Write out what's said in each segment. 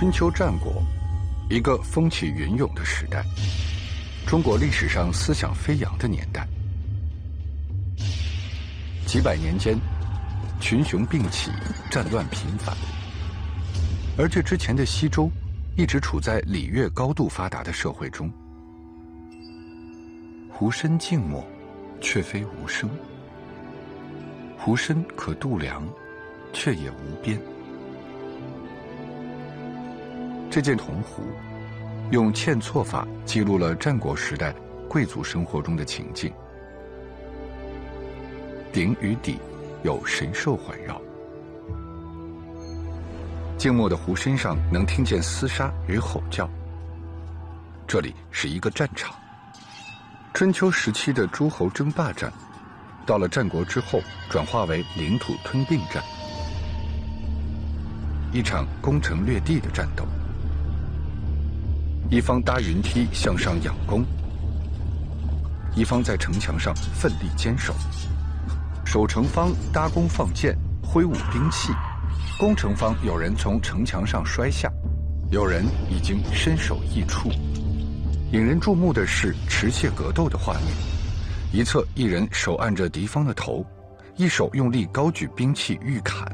春秋战国，一个风起云涌的时代，中国历史上思想飞扬的年代。几百年间，群雄并起，战乱频繁。而这之前的西周，一直处在礼乐高度发达的社会中。湖深静默，却非无声；湖深可度量，却也无边。这件铜壶，用嵌错法记录了战国时代贵族生活中的情境。顶与底有神兽环绕，静默的湖身上能听见厮杀与吼叫。这里是一个战场。春秋时期的诸侯争霸战，到了战国之后转化为领土吞并战，一场攻城略地的战斗。一方搭云梯向上仰攻，一方在城墙上奋力坚守。守城方搭弓放箭，挥舞兵器；攻城方有人从城墙上摔下，有人已经身首异处。引人注目的是持械格斗的画面：一侧一人手按着敌方的头，一手用力高举兵器欲砍；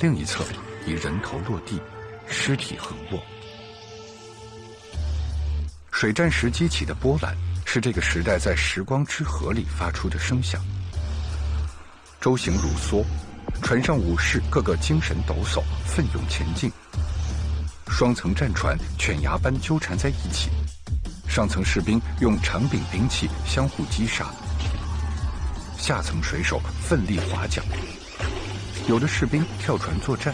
另一侧已人头落地，尸体横卧。水战时激起的波澜，是这个时代在时光之河里发出的声响。舟行如梭，船上武士个个精神抖擞，奋勇前进。双层战船犬牙般纠缠在一起，上层士兵用长柄兵器相互击杀，下层水手奋力划桨。有的士兵跳船作战，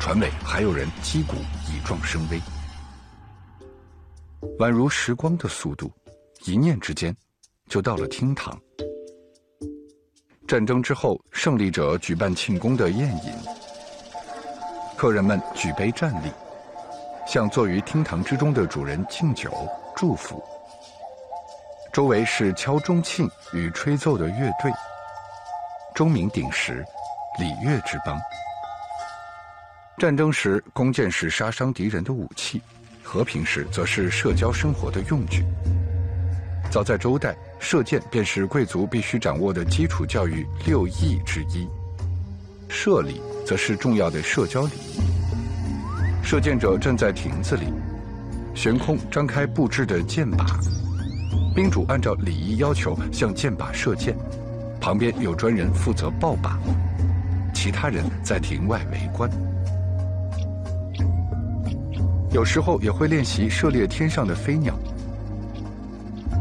船尾还有人击鼓以壮声威。宛如时光的速度，一念之间，就到了厅堂。战争之后，胜利者举办庆功的宴饮，客人们举杯站立，向坐于厅堂之中的主人敬酒祝福。周围是敲钟磬与吹奏的乐队，钟鸣鼎食，礼乐之邦。战争时，弓箭是杀伤敌人的武器；和平时，则是社交生活的用具。早在周代，射箭便是贵族必须掌握的基础教育六艺之一。射礼则是重要的社交礼仪。射箭者站在亭子里，悬空张开布置的箭靶，宾主按照礼仪要求向箭靶射箭，旁边有专人负责抱靶，其他人在亭外围观。有时候也会练习射猎天上的飞鸟。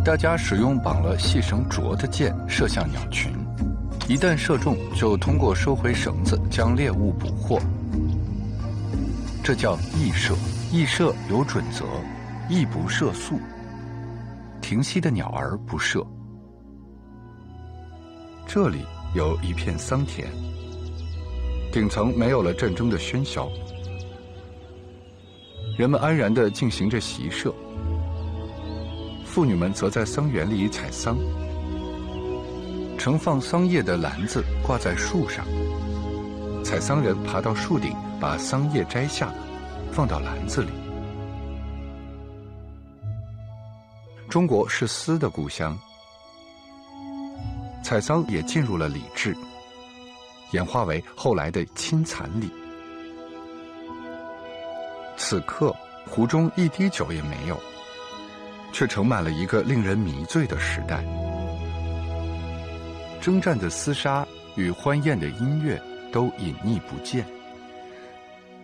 大家使用绑了细绳着的箭射向鸟群，一旦射中，就通过收回绳子将猎物捕获。这叫翼射，翼射有准则，翼不射宿。停息的鸟儿不射。这里有一片桑田，顶层没有了战争的喧嚣，人们安然地进行着习射。妇女们则在桑园里采桑，盛放桑叶的篮子挂在树上，采桑人爬到树顶，把桑叶摘下，放到篮子里。中国是丝的故乡，采桑也进入了礼制，演化为后来的亲蚕礼。此刻，湖中一滴酒也没有。却盛满了一个令人迷醉的时代。征战的厮杀与欢宴的音乐都隐匿不见，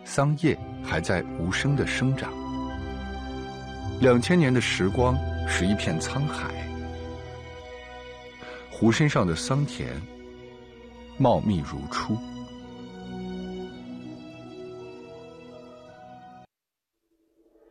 桑叶还在无声的生长。两千年的时光是一片沧海，湖身上的桑田茂密如初。